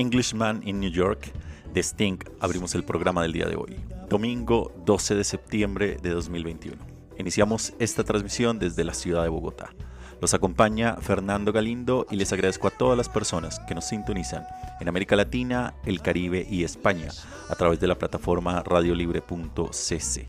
Englishman in New York de Sting abrimos el programa del día de hoy, domingo 12 de septiembre de 2021. Iniciamos esta transmisión desde la ciudad de Bogotá. Los acompaña Fernando Galindo y les agradezco a todas las personas que nos sintonizan en América Latina, el Caribe y España a través de la plataforma radiolibre.cc.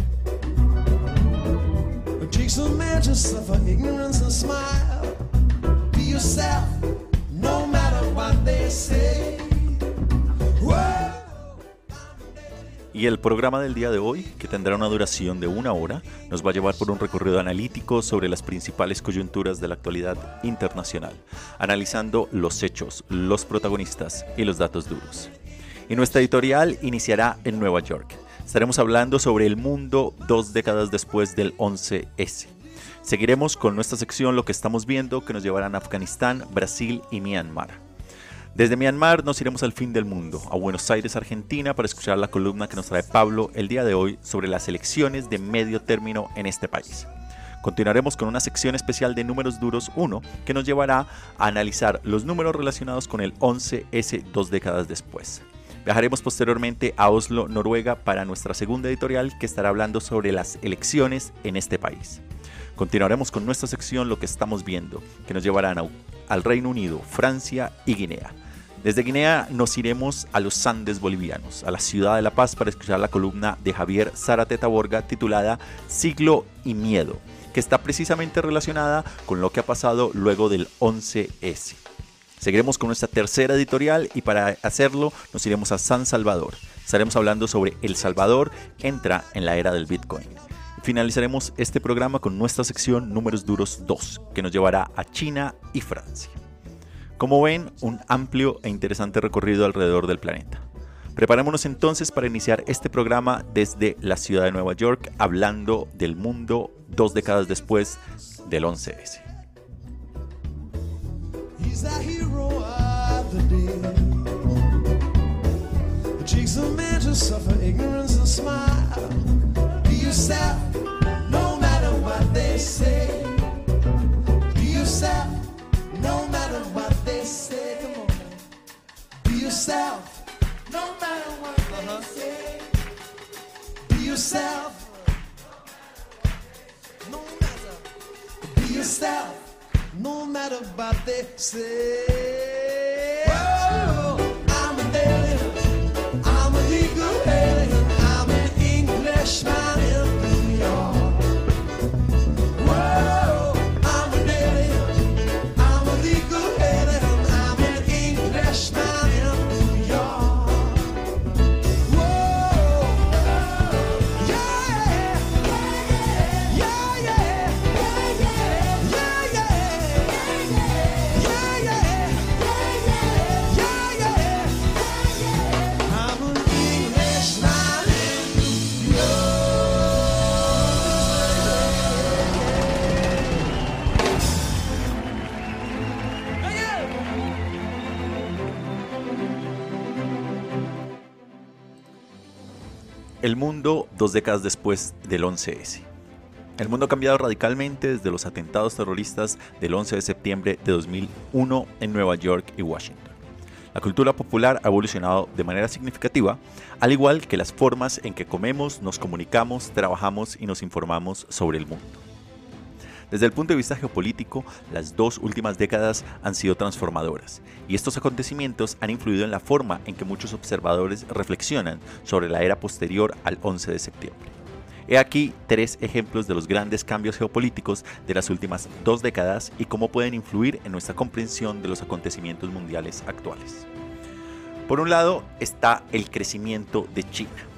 Y el programa del día de hoy, que tendrá una duración de una hora, nos va a llevar por un recorrido analítico sobre las principales coyunturas de la actualidad internacional, analizando los hechos, los protagonistas y los datos duros. Y nuestra editorial iniciará en Nueva York. Estaremos hablando sobre el mundo dos décadas después del 11S. Seguiremos con nuestra sección Lo que estamos viendo, que nos llevarán a Afganistán, Brasil y Myanmar. Desde Myanmar nos iremos al fin del mundo, a Buenos Aires, Argentina, para escuchar la columna que nos trae Pablo el día de hoy sobre las elecciones de medio término en este país. Continuaremos con una sección especial de números duros 1 que nos llevará a analizar los números relacionados con el 11S dos décadas después. Viajaremos posteriormente a Oslo, Noruega, para nuestra segunda editorial que estará hablando sobre las elecciones en este país. Continuaremos con nuestra sección Lo que estamos viendo, que nos llevarán a- al Reino Unido, Francia y Guinea. Desde Guinea nos iremos a los Andes bolivianos, a la ciudad de La Paz, para escuchar la columna de Javier Zárate Taborga titulada Siglo y Miedo, que está precisamente relacionada con lo que ha pasado luego del 11S. Seguiremos con nuestra tercera editorial y para hacerlo nos iremos a San Salvador. Estaremos hablando sobre El Salvador entra en la era del Bitcoin. Finalizaremos este programa con nuestra sección Números Duros 2, que nos llevará a China y Francia. Como ven, un amplio e interesante recorrido alrededor del planeta. Preparémonos entonces para iniciar este programa desde la ciudad de Nueva York, hablando del mundo dos décadas después del 11S. He's nobody say. El mundo dos décadas después del 11S. El mundo ha cambiado radicalmente desde los atentados terroristas del 11 de septiembre de 2001 en Nueva York y Washington. La cultura popular ha evolucionado de manera significativa, al igual que las formas en que comemos, nos comunicamos, trabajamos y nos informamos sobre el mundo. Desde el punto de vista geopolítico, las dos últimas décadas han sido transformadoras, y estos acontecimientos han influido en la forma en que muchos observadores reflexionan sobre la era posterior al 11 de septiembre. He aquí tres ejemplos de los grandes cambios geopolíticos de las últimas dos décadas y cómo pueden influir en nuestra comprensión de los acontecimientos mundiales actuales. Por un lado está el crecimiento de China.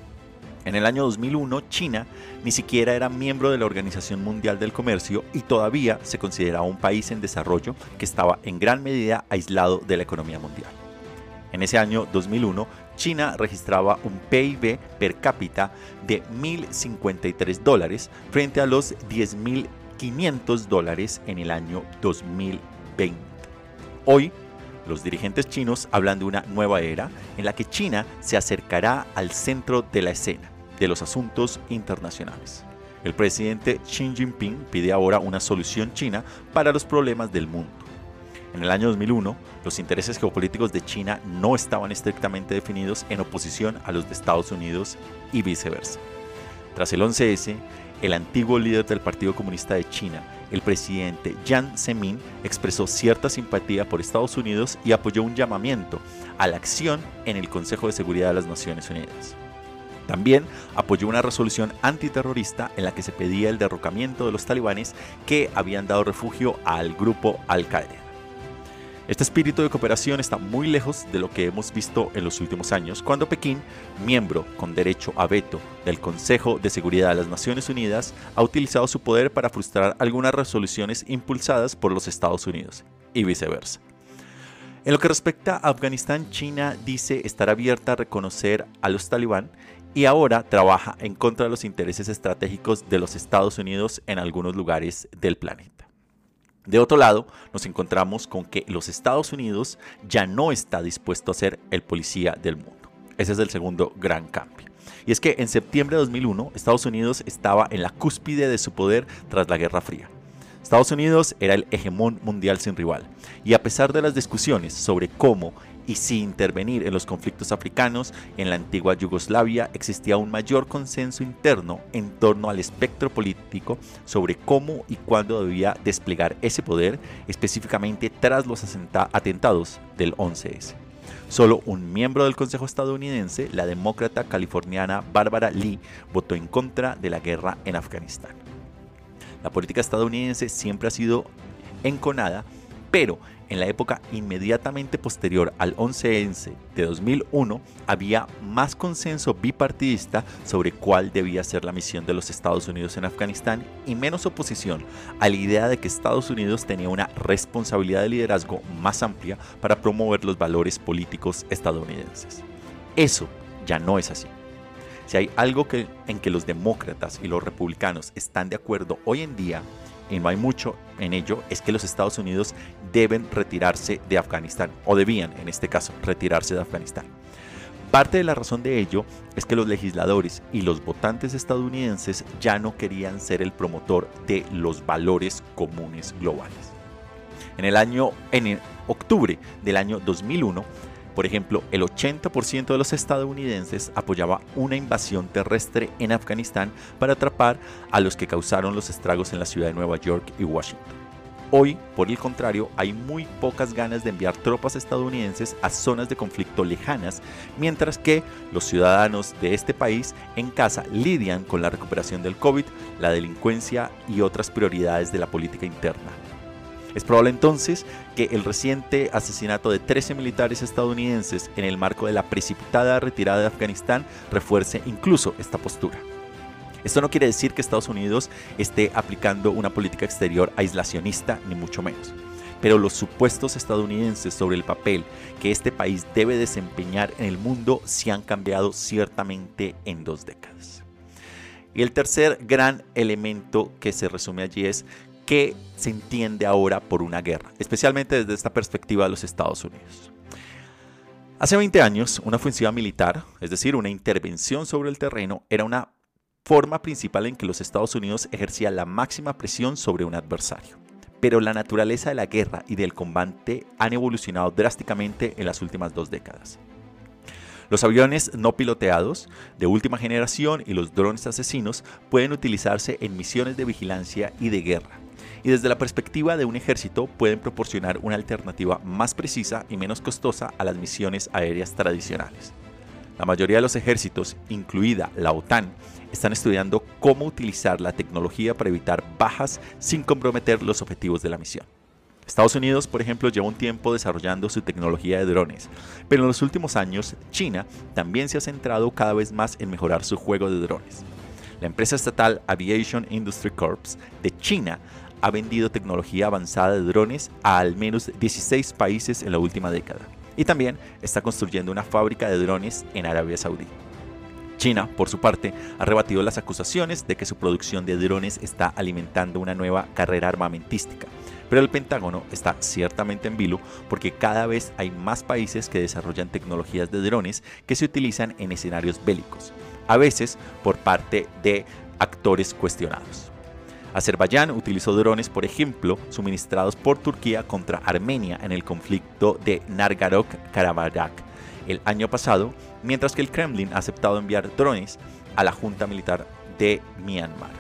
En el año 2001, China ni siquiera era miembro de la Organización Mundial del Comercio y todavía se consideraba un país en desarrollo que estaba en gran medida aislado de la economía mundial. En ese año 2001, China registraba un PIB per cápita de 1.053 dólares frente a los 10.500 dólares en el año 2020. Hoy, los dirigentes chinos hablan de una nueva era en la que China se acercará al centro de la escena de los asuntos internacionales. El presidente Xi Jinping pide ahora una solución china para los problemas del mundo. En el año 2001, los intereses geopolíticos de China no estaban estrictamente definidos en oposición a los de Estados Unidos y viceversa. Tras el 11S, el antiguo líder del Partido Comunista de China, el presidente Jiang Zemin, expresó cierta simpatía por Estados Unidos y apoyó un llamamiento a la acción en el Consejo de Seguridad de las Naciones Unidas. También apoyó una resolución antiterrorista en la que se pedía el derrocamiento de los talibanes que habían dado refugio al grupo Al-Qaeda. Este espíritu de cooperación está muy lejos de lo que hemos visto en los últimos años, cuando Pekín, miembro con derecho a veto del Consejo de Seguridad de las Naciones Unidas, ha utilizado su poder para frustrar algunas resoluciones impulsadas por los Estados Unidos, y viceversa. En lo que respecta a Afganistán, China dice estar abierta a reconocer a los talibán y ahora trabaja en contra de los intereses estratégicos de los Estados Unidos en algunos lugares del planeta. De otro lado, nos encontramos con que los Estados Unidos ya no está dispuesto a ser el policía del mundo. Ese es el segundo gran cambio. Y es que en septiembre de 2001 Estados Unidos estaba en la cúspide de su poder tras la Guerra Fría. Estados Unidos era el hegemón mundial sin rival, y a pesar de las discusiones sobre cómo y si intervenir en los conflictos africanos, en la antigua Yugoslavia existía un mayor consenso interno en torno al espectro político sobre cómo y cuándo debía desplegar ese poder, específicamente tras los atentados del 11S. Solo un miembro del Consejo estadounidense, la demócrata californiana Barbara Lee, votó en contra de la guerra en Afganistán. La política estadounidense siempre ha sido enconada, pero en la época inmediatamente posterior al 11S de 2001 había más consenso bipartidista sobre cuál debía ser la misión de los Estados Unidos en Afganistán y menos oposición a la idea de que Estados Unidos tenía una responsabilidad de liderazgo más amplia para promover los valores políticos estadounidenses. Eso ya no es así. Si hay algo en que los demócratas y los republicanos están de acuerdo hoy en día y no hay mucho en ello, es que los Estados Unidos deben retirarse de Afganistán, o debían en este caso retirarse de Afganistán. Parte de la razón de ello es que los legisladores y los votantes estadounidenses ya no querían ser el promotor de los valores comunes globales. En el año en octubre del año 2001 por ejemplo, el 80% de los estadounidenses apoyaba una invasión terrestre en Afganistán para atrapar a los que causaron los estragos en la ciudad de Nueva York y Washington. Hoy, por el contrario, hay muy pocas ganas de enviar tropas estadounidenses a zonas de conflicto lejanas, mientras que los ciudadanos de este país en casa lidian con la recuperación del COVID, la delincuencia y otras prioridades de la política interna. Es probable entonces que el reciente asesinato de 13 militares estadounidenses en el marco de la precipitada retirada de Afganistán refuerce incluso esta postura. Esto no quiere decir que Estados Unidos esté aplicando una política exterior aislacionista, ni mucho menos. Pero los supuestos estadounidenses sobre el papel que este país debe desempeñar en el mundo se han cambiado ciertamente en dos décadas. Y el tercer gran elemento que se resume allí es que se entiende ahora por una guerra, especialmente desde esta perspectiva de los Estados Unidos. Hace 20 años, una ofensiva militar, es decir, una intervención sobre el terreno, era una forma principal en que los Estados Unidos ejercían la máxima presión sobre un adversario. Pero la naturaleza de la guerra y del combate han evolucionado drásticamente en las últimas dos décadas. Los aviones no piloteados de última generación y los drones asesinos pueden utilizarse en misiones de vigilancia y de guerra. Y desde la perspectiva de un ejército pueden proporcionar una alternativa más precisa y menos costosa a las misiones aéreas tradicionales. La mayoría de los ejércitos, incluida la OTAN, están estudiando cómo utilizar la tecnología para evitar bajas sin comprometer los objetivos de la misión. Estados Unidos, por ejemplo, lleva un tiempo desarrollando su tecnología de drones, pero en los últimos años China también se ha centrado cada vez más en mejorar su juego de drones. La empresa estatal Aviation Industry Corps de China ha vendido tecnología avanzada de drones a al menos 16 países en la última década y también está construyendo una fábrica de drones en Arabia Saudí. China, por su parte, ha rebatido las acusaciones de que su producción de drones está alimentando una nueva carrera armamentística. Pero el Pentágono está ciertamente en vilo porque cada vez hay más países que desarrollan tecnologías de drones que se utilizan en escenarios bélicos, a veces por parte de actores cuestionados. Azerbaiyán utilizó drones, por ejemplo, suministrados por Turquía contra Armenia en el conflicto de Nargarok-Karabakh el año pasado, mientras que el Kremlin ha aceptado enviar drones a la Junta Militar de Myanmar.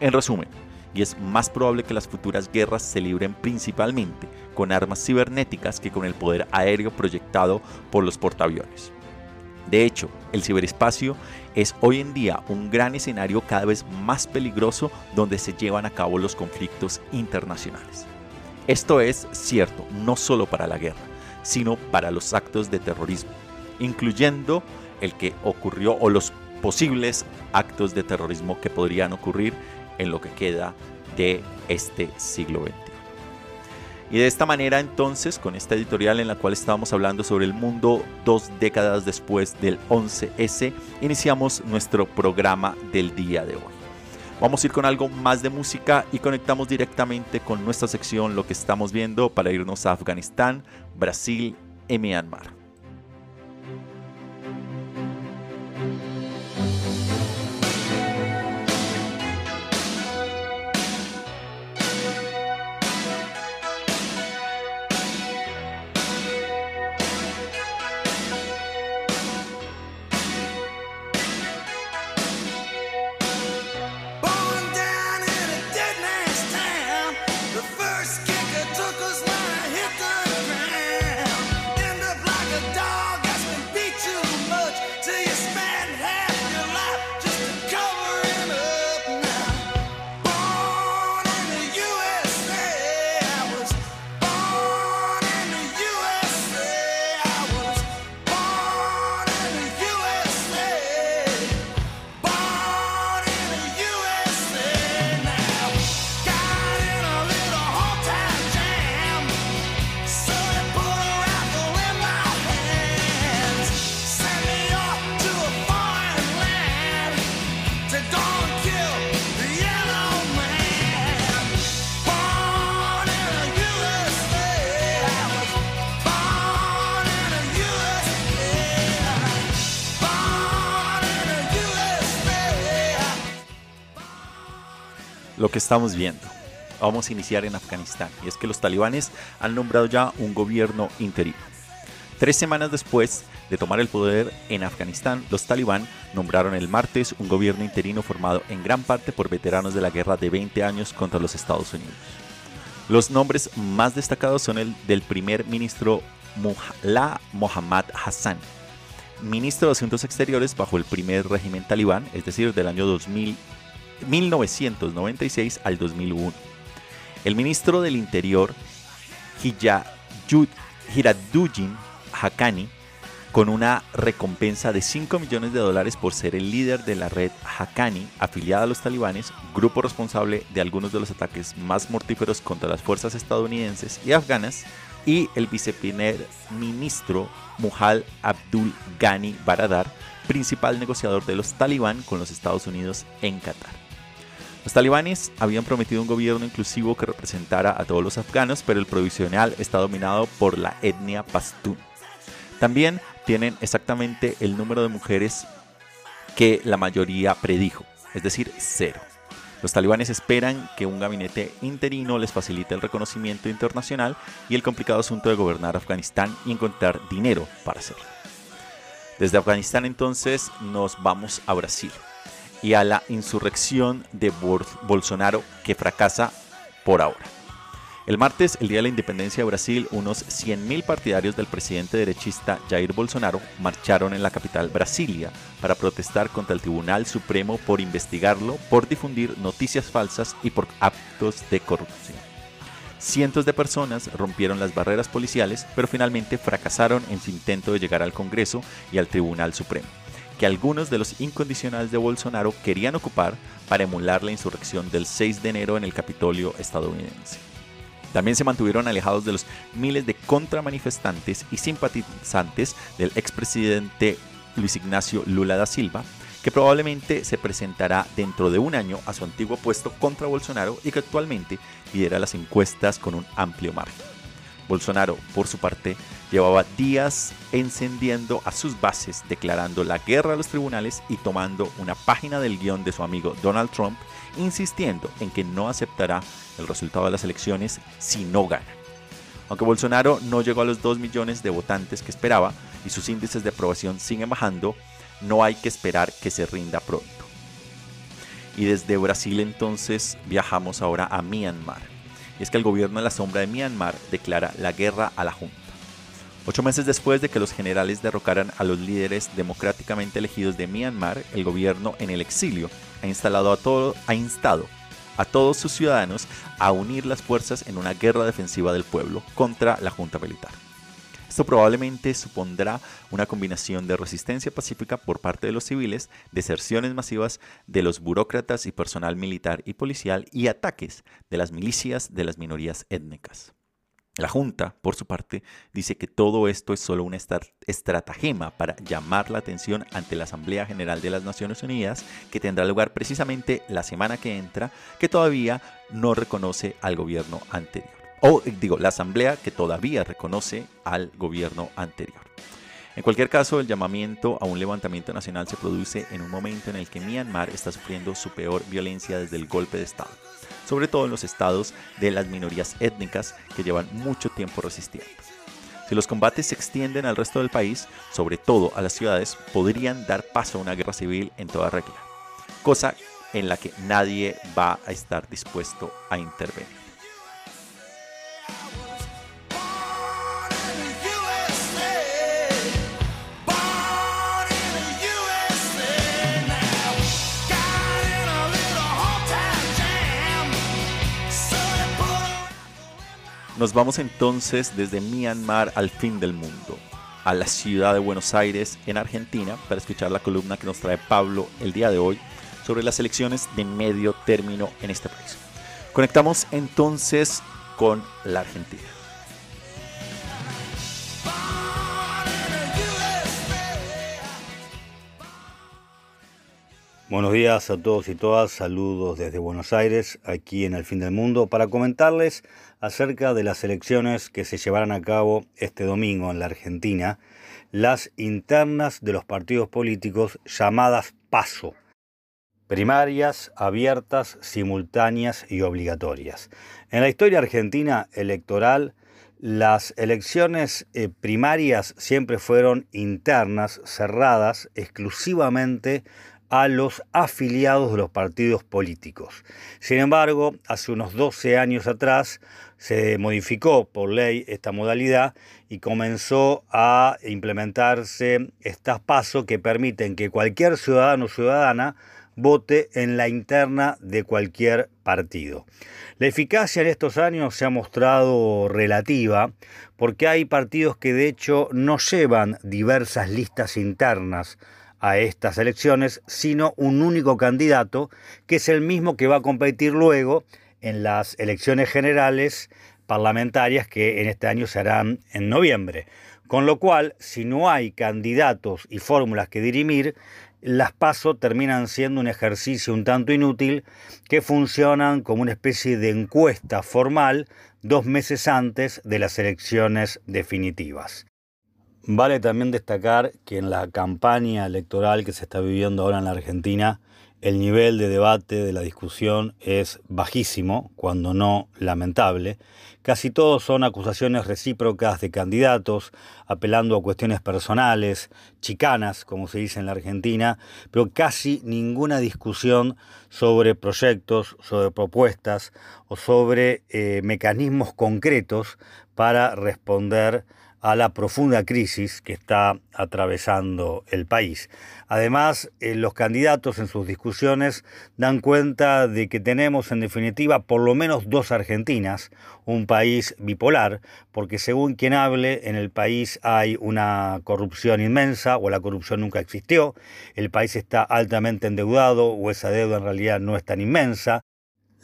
En resumen, y es más probable que las futuras guerras se libren principalmente con armas cibernéticas que con el poder aéreo proyectado por los portaaviones. De hecho, el ciberespacio es hoy en día un gran escenario cada vez más peligroso donde se llevan a cabo los conflictos internacionales. Esto es cierto no solo para la guerra, sino para los actos de terrorismo, incluyendo el que ocurrió o los posibles actos de terrorismo que podrían ocurrir en lo que queda de este siglo XX. Y de esta manera entonces, con esta editorial en la cual estábamos hablando sobre el mundo dos décadas después del 11S, iniciamos nuestro programa del día de hoy. Vamos a ir con algo más de música y conectamos directamente con nuestra sección Lo que estamos viendo para irnos a Afganistán, Brasil y Myanmar. Que estamos viendo. Vamos a iniciar en Afganistán y es que los talibanes han nombrado ya un gobierno interino. Tres semanas después de tomar el poder en Afganistán, los talibán nombraron el martes un gobierno interino formado en gran parte por veteranos de la guerra de 20 años contra los Estados Unidos. Los nombres más destacados son el del primer ministro Mullah Mohammad Hassan, ministro de Asuntos Exteriores bajo el primer régimen talibán, es decir, del año 2000 1996 al 2001. El ministro del Interior, Hiraduddin Haqqani, con una recompensa de 5 millones de dólares por ser el líder de la red Haqqani, afiliada a los talibanes, grupo responsable de algunos de los ataques más mortíferos contra las fuerzas estadounidenses y afganas, y el viceprimer ministro Muhal Abdul Ghani Baradar, principal negociador de los talibán con los Estados Unidos en Qatar. Los talibanes habían prometido un gobierno inclusivo que representara a todos los afganos, pero el provisional está dominado por la etnia pastún. También tienen exactamente el número de mujeres que la mayoría predijo, es decir, cero. Los talibanes esperan que un gabinete interino les facilite el reconocimiento internacional y el complicado asunto de gobernar Afganistán y encontrar dinero para hacerlo. Desde Afganistán entonces nos vamos a Brasil y a la insurrección de Bolsonaro que fracasa por ahora. El martes, el día de la independencia de Brasil, unos 100.000 partidarios del presidente derechista Jair Bolsonaro marcharon en la capital Brasilia para protestar contra el Tribunal Supremo por investigarlo, por difundir noticias falsas y por actos de corrupción. Cientos de personas rompieron las barreras policiales, pero finalmente fracasaron en su intento de llegar al Congreso y al Tribunal Supremo, que algunos de los incondicionales de Bolsonaro querían ocupar para emular la insurrección del 6 de enero en el Capitolio estadounidense. También se mantuvieron alejados de los miles de contramanifestantes y simpatizantes del expresidente Luis Ignacio Lula da Silva, que probablemente se presentará dentro de un año a su antiguo puesto contra Bolsonaro y que actualmente lidera las encuestas con un amplio margen. Bolsonaro, por su parte, llevaba días encendiendo a sus bases, declarando la guerra a los tribunales y tomando una página del guion de su amigo Donald Trump, insistiendo en que no aceptará el resultado de las elecciones si no gana. Aunque Bolsonaro no llegó a los 2 millones de votantes que esperaba y sus índices de aprobación siguen bajando, no hay que esperar que se rinda pronto. Y desde Brasil entonces viajamos ahora a Myanmar. Y es que el gobierno de la sombra de Myanmar declara la guerra a la Junta. Ocho meses después de que los generales derrocaran a los líderes democráticamente elegidos de Myanmar, el gobierno en el exilio ha, instalado a todo, ha instado a todos sus ciudadanos a unir las fuerzas en una guerra defensiva del pueblo contra la junta militar. Esto probablemente supondrá una combinación de resistencia pacífica por parte de los civiles, deserciones masivas de los burócratas y personal militar y policial y ataques de las milicias de las minorías étnicas. La Junta, por su parte, dice que todo esto es solo una estratagema para llamar la atención ante la Asamblea General de las Naciones Unidas, que tendrá lugar precisamente la semana que entra, que todavía no reconoce al gobierno anterior. O digo, la Asamblea que todavía reconoce al gobierno anterior. En cualquier caso, el llamamiento a un levantamiento nacional se produce en un momento en el que Myanmar está sufriendo su peor violencia desde el golpe de Estado sobre todo en los estados de las minorías étnicas que llevan mucho tiempo resistiendo. Si los combates se extienden al resto del país, sobre todo a las ciudades, podrían dar paso a una guerra civil en toda regla, cosa en la que nadie va a estar dispuesto a intervenir. Nos vamos entonces desde Myanmar al fin del mundo, a la ciudad de Buenos Aires, en Argentina, para escuchar la columna que nos trae Pablo el día de hoy sobre las elecciones de medio término en este país. Conectamos entonces con la Argentina. Buenos días a todos y todas, saludos desde Buenos Aires, aquí en el fin del mundo, para comentarles acerca de las elecciones que se llevarán a cabo este domingo en la Argentina, las internas de los partidos políticos llamadas PASO, primarias, abiertas, simultáneas y obligatorias. En la historia argentina electoral, las elecciones eh, primarias siempre fueron internas, cerradas exclusivamente a los afiliados de los partidos políticos. Sin embargo, hace unos 12 años atrás se modificó por ley esta modalidad y comenzó a implementarse estas pasos que permiten que cualquier ciudadano o ciudadana vote en la interna de cualquier partido. La eficacia en estos años se ha mostrado relativa porque hay partidos que de hecho no llevan diversas listas internas a estas elecciones, sino un único candidato, que es el mismo que va a competir luego en las elecciones generales parlamentarias que en este año se harán en noviembre. Con lo cual, si no hay candidatos y fórmulas que dirimir, las PASO terminan siendo un ejercicio un tanto inútil que funcionan como una especie de encuesta formal dos meses antes de las elecciones definitivas. Vale también destacar que en la campaña electoral que se está viviendo ahora en la Argentina, el nivel de debate, de la discusión es bajísimo, cuando no lamentable. Casi todos son acusaciones recíprocas de candidatos, apelando a cuestiones personales, chicanas, como se dice en la Argentina, pero casi ninguna discusión sobre proyectos, sobre propuestas o sobre eh, mecanismos concretos para responder a la profunda crisis que está atravesando el país. Además, eh, los candidatos en sus discusiones dan cuenta de que tenemos en definitiva por lo menos dos Argentinas, un país bipolar, porque según quien hable, en el país hay una corrupción inmensa o la corrupción nunca existió, el país está altamente endeudado o esa deuda en realidad no es tan inmensa,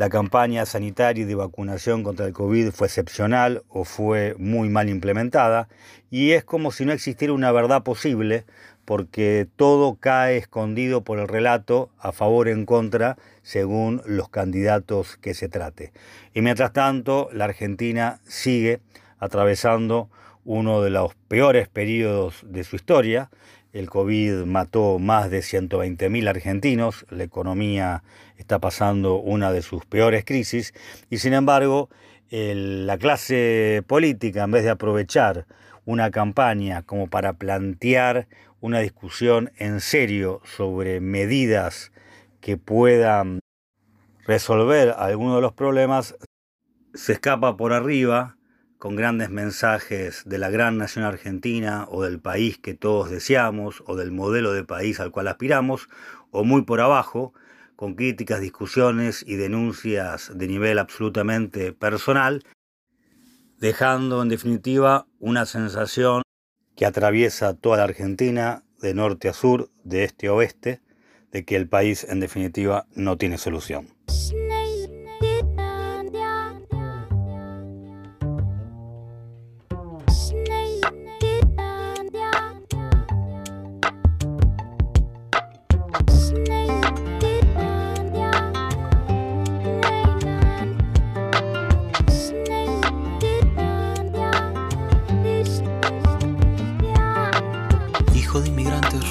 la campaña sanitaria y de vacunación contra el COVID fue excepcional o fue muy mal implementada y es como si no existiera una verdad posible porque todo cae escondido por el relato a favor o en contra según los candidatos que se trate. Y mientras tanto, la Argentina sigue atravesando uno de los peores periodos de su historia, el COVID mató más de 120.000 argentinos, la economía está pasando una de sus peores crisis y sin embargo la clase política, en vez de aprovechar una campaña como para plantear una discusión en serio sobre medidas que puedan resolver algunos de los problemas, se escapa por arriba con grandes mensajes de la gran nación argentina o del país que todos deseamos o del modelo de país al cual aspiramos, o muy por abajo, con críticas, discusiones y denuncias de nivel absolutamente personal, dejando en definitiva una sensación que atraviesa toda la Argentina, de norte a sur, de este a oeste, de que el país en definitiva no tiene solución.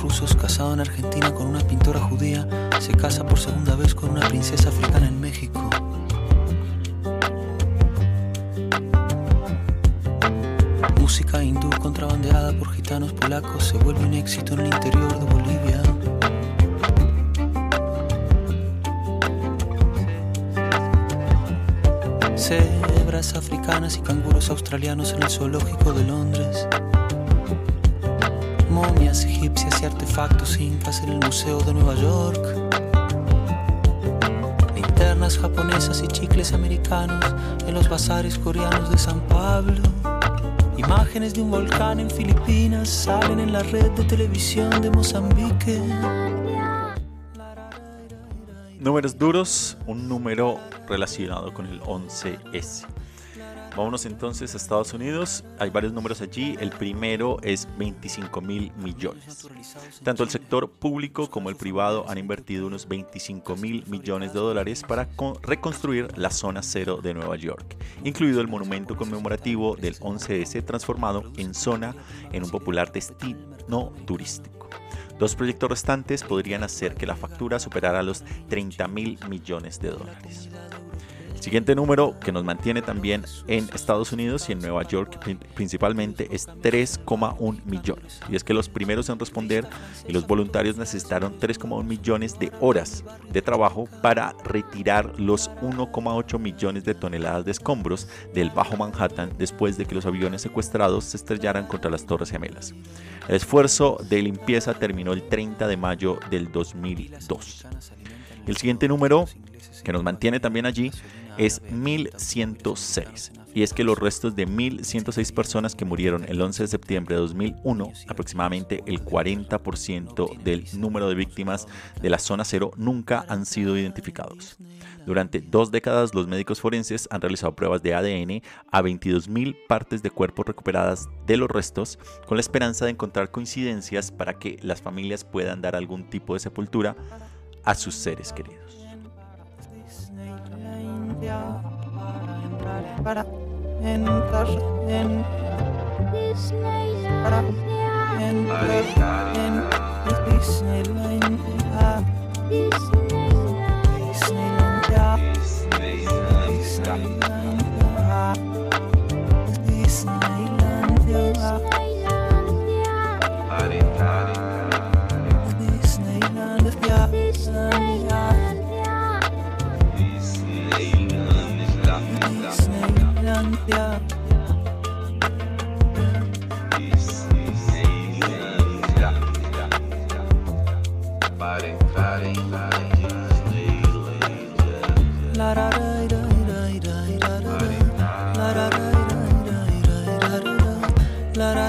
En Argentina con una pintora judía, se casa por segunda vez con una princesa africana en México. Música hindú contrabandeada por gitanos polacos se vuelve un éxito en el interior de Bolivia. Cebras africanas y canguros australianos en el zoológico de Londres egipcias y artefactos incas en el Museo de Nueva York. Linternas japonesas y chicles americanos en los bazares coreanos de San Pablo. Imágenes de un volcán en Filipinas salen en la red de televisión de Mozambique. Números duros, un número relacionado con el 11S. Vámonos entonces a Estados Unidos. Hay varios números allí. El primero es 25 mil millones. Tanto el sector público como el privado han invertido unos 25 mil millones de dólares para reconstruir la zona cero de Nueva York, incluido el monumento conmemorativo del 11S transformado en zona en un popular destino turístico. Dos proyectos restantes podrían hacer que la factura superara los 30 mil millones de dólares. Siguiente número que nos mantiene también en Estados Unidos y en Nueva York principalmente es 3,1 millones. Y es que los primeros en responder y los voluntarios necesitaron 3,1 millones de horas de trabajo para retirar los 1,8 millones de toneladas de escombros del Bajo Manhattan después de que los aviones secuestrados se estrellaran contra las Torres Gemelas. El esfuerzo de limpieza terminó el 30 de mayo del 2002. El siguiente número que nos mantiene también allí es 1106. Y es que los restos de 1106 personas que murieron el 11 de septiembre de 2001, aproximadamente el 40% del número de víctimas de la zona cero, nunca han sido identificados. Durante dos décadas, los médicos forenses han realizado pruebas de ADN a 22.000 partes de cuerpos recuperadas de los restos, con la esperanza de encontrar coincidencias para que las familias puedan dar algún tipo de sepultura a sus seres queridos. ya para entrar, para entrar en para entrar en Disneyland. Ya Disneyland ya. Disneyland ya. Disneyland ya. Disneyland ya. Disneyland ya. Yeah. Party, party, party, la da da da da da da da da da da da da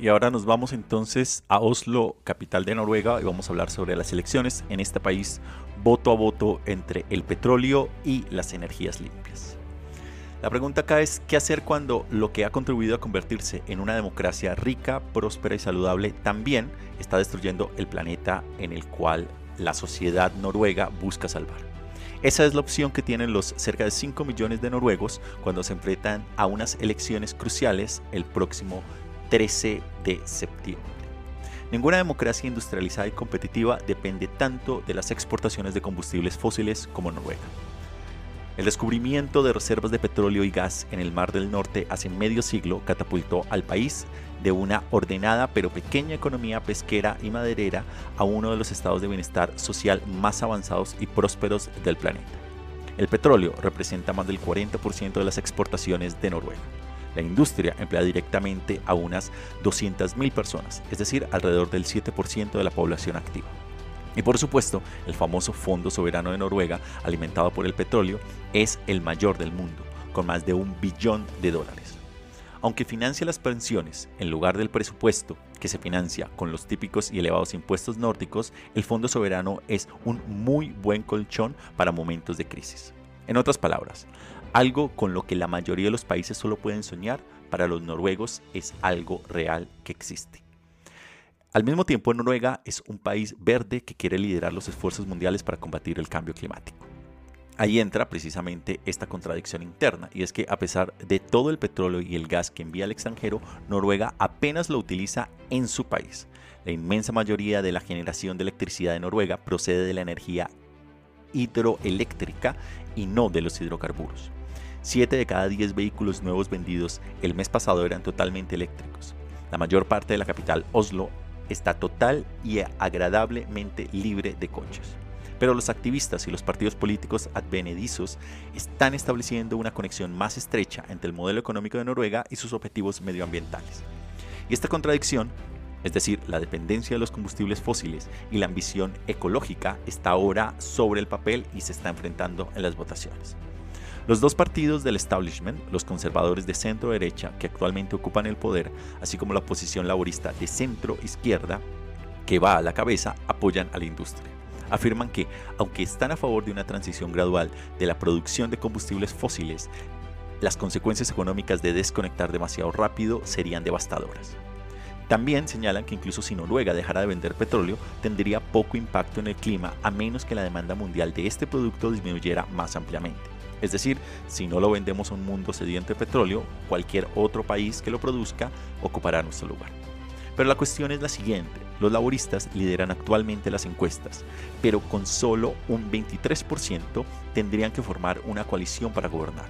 Y ahora nos vamos entonces a Oslo, capital de Noruega, y vamos a hablar sobre las elecciones en este país voto a voto entre el petróleo y las energías limpias. La pregunta acá es, ¿qué hacer cuando lo que ha contribuido a convertirse en una democracia rica, próspera y saludable también está destruyendo el planeta en el cual la sociedad noruega busca salvar? Esa es la opción que tienen los cerca de 5 millones de noruegos cuando se enfrentan a unas elecciones cruciales el próximo 13 de septiembre. Ninguna democracia industrializada y competitiva depende tanto de las exportaciones de combustibles fósiles como Noruega. El descubrimiento de reservas de petróleo y gas en el Mar del Norte hace medio siglo catapultó al país de una ordenada pero pequeña economía pesquera y maderera a uno de los estados de bienestar social más avanzados y prósperos del planeta. El petróleo representa más del 40% de las exportaciones de Noruega. La industria emplea directamente a unas 200.000 personas, es decir, alrededor del 7% de la población activa. Y por supuesto, el famoso Fondo Soberano de Noruega, alimentado por el petróleo, es el mayor del mundo, con más de un billón de dólares. Aunque financia las pensiones en lugar del presupuesto que se financia con los típicos y elevados impuestos nórdicos, el Fondo Soberano es un muy buen colchón para momentos de crisis. En otras palabras, algo con lo que la mayoría de los países solo pueden soñar, para los noruegos es algo real que existe. Al mismo tiempo, Noruega es un país verde que quiere liderar los esfuerzos mundiales para combatir el cambio climático. Ahí entra precisamente esta contradicción interna, y es que a pesar de todo el petróleo y el gas que envía al extranjero, Noruega apenas lo utiliza en su país. La inmensa mayoría de la generación de electricidad de Noruega procede de la energía hidroeléctrica y no de los hidrocarburos. 7 de cada 10 vehículos nuevos vendidos el mes pasado eran totalmente eléctricos. La mayor parte de la capital, Oslo, está total y agradablemente libre de coches. Pero los activistas y los partidos políticos advenedizos están estableciendo una conexión más estrecha entre el modelo económico de Noruega y sus objetivos medioambientales. Y esta contradicción, es decir, la dependencia de los combustibles fósiles y la ambición ecológica, está ahora sobre el papel y se está enfrentando en las votaciones. Los dos partidos del establishment, los conservadores de centro derecha que actualmente ocupan el poder, así como la oposición laborista de centro izquierda, que va a la cabeza, apoyan a la industria. Afirman que, aunque están a favor de una transición gradual de la producción de combustibles fósiles, las consecuencias económicas de desconectar demasiado rápido serían devastadoras. También señalan que incluso si Noruega dejara de vender petróleo, tendría poco impacto en el clima a menos que la demanda mundial de este producto disminuyera más ampliamente. Es decir, si no lo vendemos a un mundo sediento de petróleo, cualquier otro país que lo produzca ocupará nuestro lugar. Pero la cuestión es la siguiente, los laboristas lideran actualmente las encuestas, pero con solo un 23% tendrían que formar una coalición para gobernar.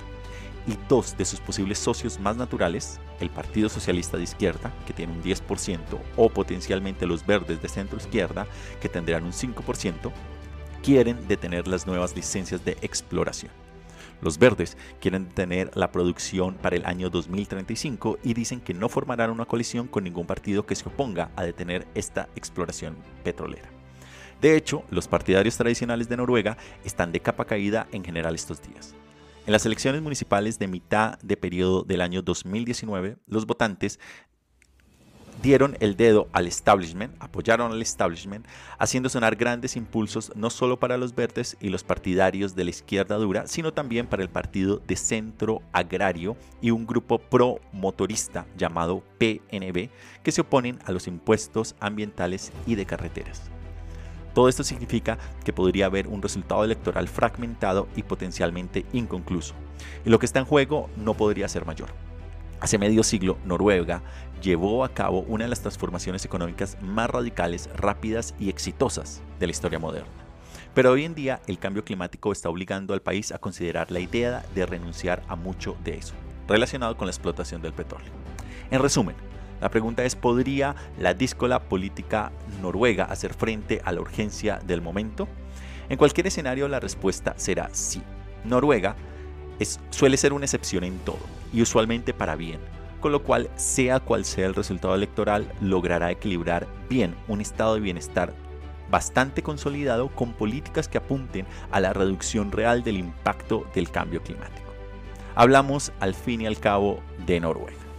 Y dos de sus posibles socios más naturales, el Partido Socialista de Izquierda, que tiene un 10%, o potencialmente los verdes de centro izquierda, que tendrán un 5%, quieren detener las nuevas licencias de exploración. Los verdes quieren detener la producción para el año 2035 y dicen que no formarán una coalición con ningún partido que se oponga a detener esta exploración petrolera. De hecho, los partidarios tradicionales de Noruega están de capa caída en general estos días. En las elecciones municipales de mitad de periodo del año 2019, los votantes dieron el dedo al establishment, apoyaron al establishment, haciendo sonar grandes impulsos no solo para los verdes y los partidarios de la izquierda dura, sino también para el partido de centro agrario y un grupo pro motorista llamado PNB, que se oponen a los impuestos ambientales y de carreteras. Todo esto significa que podría haber un resultado electoral fragmentado y potencialmente inconcluso. Y lo que está en juego no podría ser mayor. Hace medio siglo, Noruega llevó a cabo una de las transformaciones económicas más radicales, rápidas y exitosas de la historia moderna. Pero hoy en día el cambio climático está obligando al país a considerar la idea de renunciar a mucho de eso, relacionado con la explotación del petróleo. En resumen, la pregunta es, ¿podría la díscola política noruega hacer frente a la urgencia del momento? En cualquier escenario la respuesta será sí. Noruega suele ser una excepción en todo, y usualmente para bien, con lo cual, sea cual sea el resultado electoral, logrará equilibrar bien un estado de bienestar bastante consolidado con políticas que apunten a la reducción real del impacto del cambio climático. Hablamos al fin y al cabo de Noruega.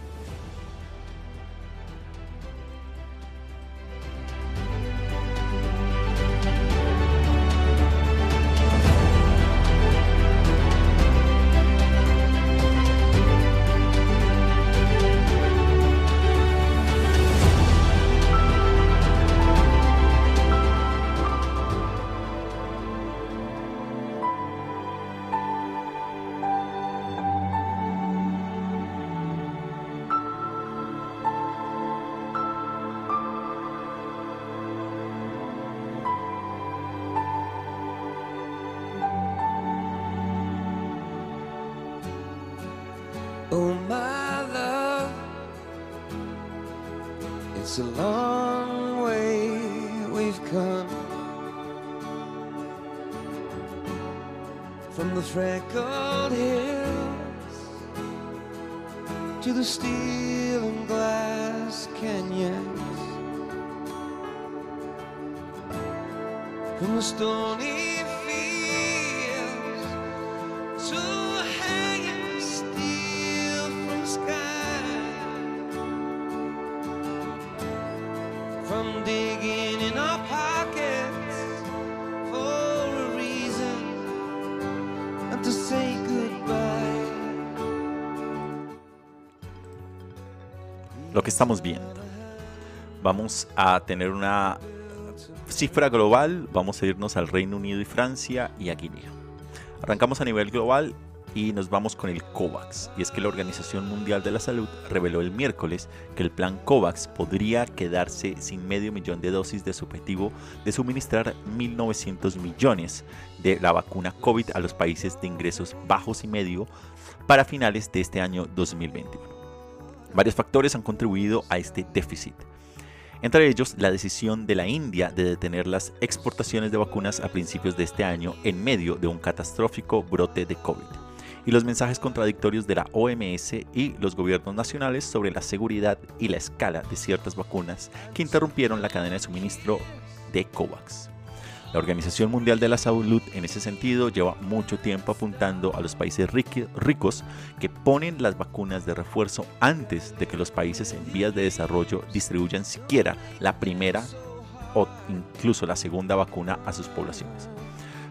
Freckled hills to the steel and glass canyons, from the stony Lo que estamos viendo. Vamos a tener una cifra global, vamos a irnos al Reino Unido y Francia y a Guinea. Arrancamos a nivel global y nos vamos con el COVAX. Y es que la Organización Mundial de la Salud reveló el miércoles que el plan COVAX podría quedarse sin medio millón de dosis de su objetivo de suministrar 1.900 millones de la vacuna COVID a los países de ingresos bajos y medio para finales de este año 2021. Varios factores han contribuido a este déficit. Entre ellos, la decisión de la India de detener las exportaciones de vacunas a principios de este año en medio de un catastrófico brote de COVID, y los mensajes contradictorios de la OMS y los gobiernos nacionales sobre la seguridad y la escala de ciertas vacunas que interrumpieron la cadena de suministro de COVAX. La Organización Mundial de la Salud en ese sentido lleva mucho tiempo apuntando a los países ricos que ponen las vacunas de refuerzo antes de que los países en vías de desarrollo distribuyan siquiera la primera o incluso la segunda vacuna a sus poblaciones.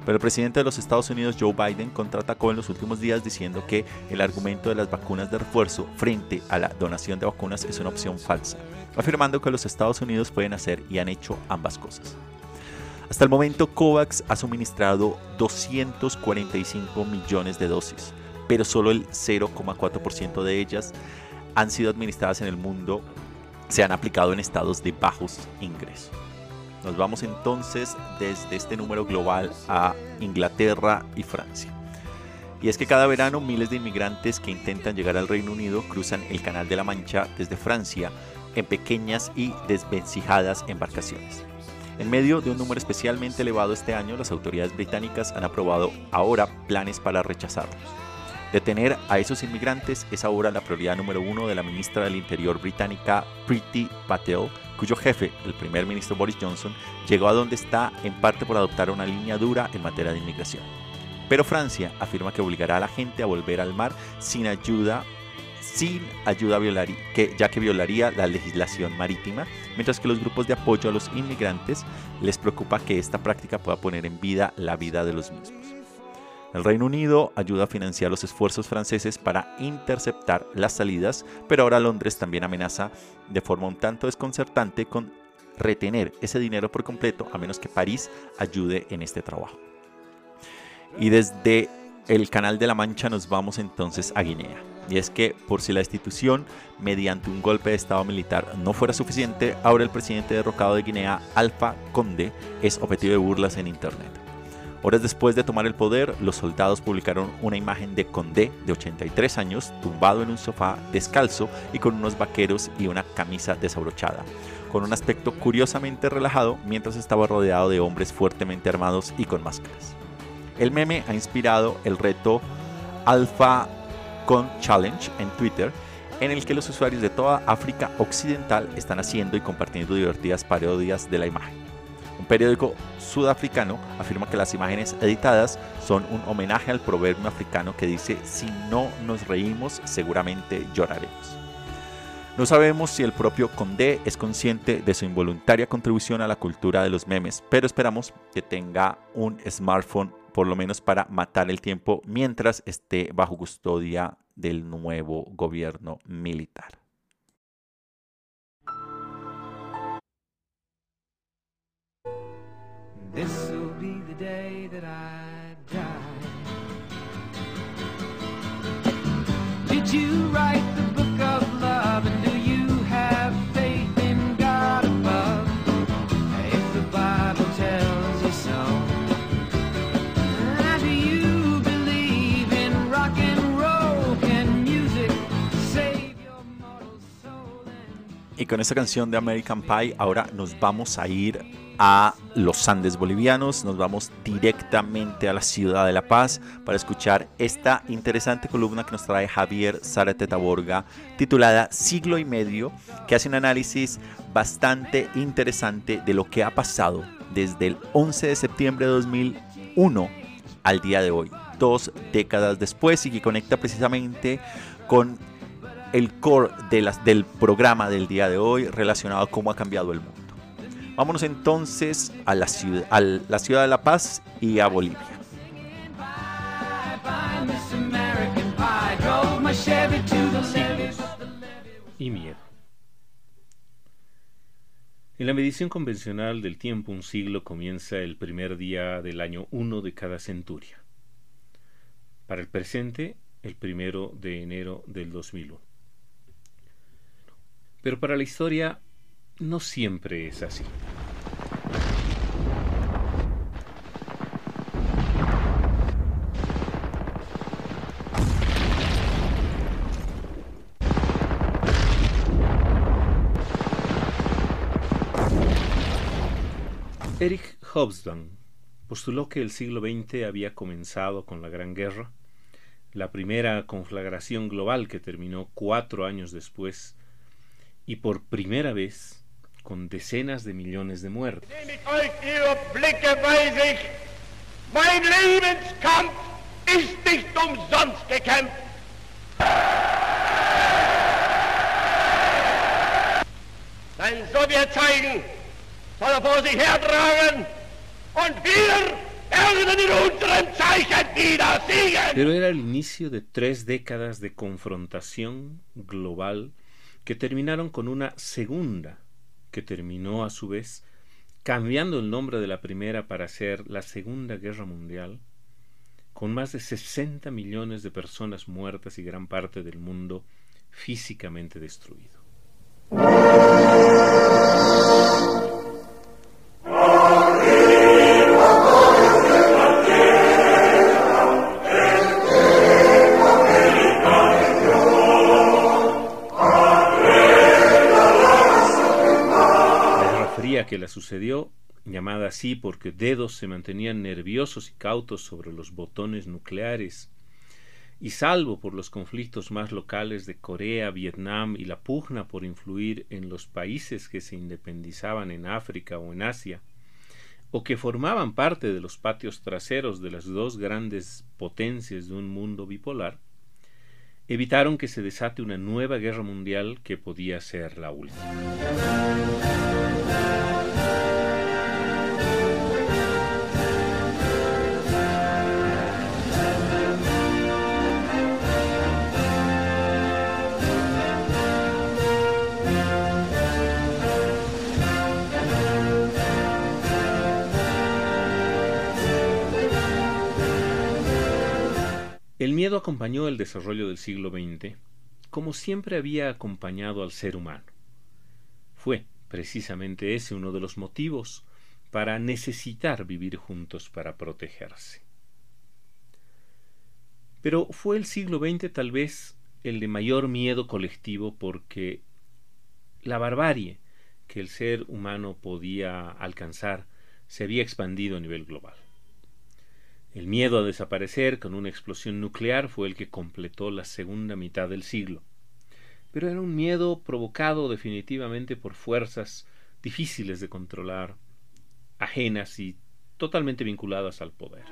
Pero el presidente de los Estados Unidos, Joe Biden, contraatacó en los últimos días diciendo que el argumento de las vacunas de refuerzo frente a la donación de vacunas es una opción falsa, afirmando que los Estados Unidos pueden hacer y han hecho ambas cosas. Hasta el momento, COVAX ha suministrado 245 millones de dosis, pero solo el 0,4% de ellas han sido administradas en el mundo, se han aplicado en estados de bajos ingresos. Nos vamos entonces desde este número global a Inglaterra y Francia. Y es que cada verano miles de inmigrantes que intentan llegar al Reino Unido cruzan el Canal de la Mancha desde Francia en pequeñas y desvencijadas embarcaciones. En medio de un número especialmente elevado este año, las autoridades británicas han aprobado ahora planes para rechazarlos. Detener a esos inmigrantes es ahora la prioridad número uno de la ministra del Interior británica Priti Patel, cuyo jefe, el primer ministro Boris Johnson, llegó a donde está en parte por adoptar una línea dura en materia de inmigración. pero Francia afirma que obligará a la gente a volver al mar sin ayuda sin ayuda violari- que, ya que violaría la legislación marítima, mientras que los grupos de apoyo a los inmigrantes les preocupa que esta práctica pueda poner en vida la vida de los mismos. El Reino Unido ayuda a financiar los esfuerzos franceses para interceptar las salidas, pero ahora Londres también amenaza de forma un tanto desconcertante con retener ese dinero por completo a menos que París ayude en este trabajo. Y desde el Canal de la Mancha nos vamos entonces a Guinea. Y es que por si la institución, mediante un golpe de Estado militar, no fuera suficiente, ahora el presidente derrocado de Guinea, Alfa Conde, es objetivo de burlas en Internet. Horas después de tomar el poder, los soldados publicaron una imagen de Condé, de 83 años, tumbado en un sofá, descalzo y con unos vaqueros y una camisa desabrochada, con un aspecto curiosamente relajado mientras estaba rodeado de hombres fuertemente armados y con máscaras. El meme ha inspirado el reto Alpha Con Challenge en Twitter, en el que los usuarios de toda África Occidental están haciendo y compartiendo divertidas parodias de la imagen. Un periódico sudafricano afirma que las imágenes editadas son un homenaje al proverbio africano que dice, si no nos reímos, seguramente lloraremos. No sabemos si el propio Condé es consciente de su involuntaria contribución a la cultura de los memes, pero esperamos que tenga un smartphone por lo menos para matar el tiempo mientras esté bajo custodia del nuevo gobierno militar. Y con esta canción de American Pie, ahora nos vamos a ir a los Andes bolivianos, nos vamos directamente a la ciudad de La Paz para escuchar esta interesante columna que nos trae Javier Zárate Taborga, titulada Siglo y Medio, que hace un análisis bastante interesante de lo que ha pasado desde el 11 de septiembre de 2001 al día de hoy, dos décadas después, y que conecta precisamente con el core del programa del día de hoy relacionado a cómo ha cambiado el mundo. Vámonos entonces a la ciudad, de La Paz y a Bolivia. y miedo. En la medición convencional del tiempo, un siglo comienza el primer día del año 1 de cada centuria. Para el presente, el primero de enero del 2001. Pero para la historia, no siempre es así. Eric Hobsbawm postuló que el siglo XX había comenzado con la Gran Guerra, la primera conflagración global que terminó cuatro años después, y por primera vez con decenas de millones de muertos. Soll er vor sich hertragen und wir werden in unserem Zeichen wieder siegen. Pero era el inicio de tres décadas de confrontación global que terminaron con una segunda, que terminó a su vez cambiando el nombre de la primera para ser la Segunda Guerra Mundial, con más de 60 millones de personas muertas y gran parte del mundo físicamente destruido. Sucedió, llamada así porque dedos se mantenían nerviosos y cautos sobre los botones nucleares, y salvo por los conflictos más locales de Corea, Vietnam y la pugna por influir en los países que se independizaban en África o en Asia, o que formaban parte de los patios traseros de las dos grandes potencias de un mundo bipolar, evitaron que se desate una nueva guerra mundial que podía ser la última. El miedo acompañó el desarrollo del siglo XX como siempre había acompañado al ser humano. Fue precisamente ese uno de los motivos para necesitar vivir juntos para protegerse. Pero fue el siglo XX tal vez el de mayor miedo colectivo porque la barbarie que el ser humano podía alcanzar se había expandido a nivel global. El miedo a desaparecer con una explosión nuclear fue el que completó la segunda mitad del siglo. Pero era un miedo provocado definitivamente por fuerzas difíciles de controlar, ajenas y totalmente vinculadas al poder.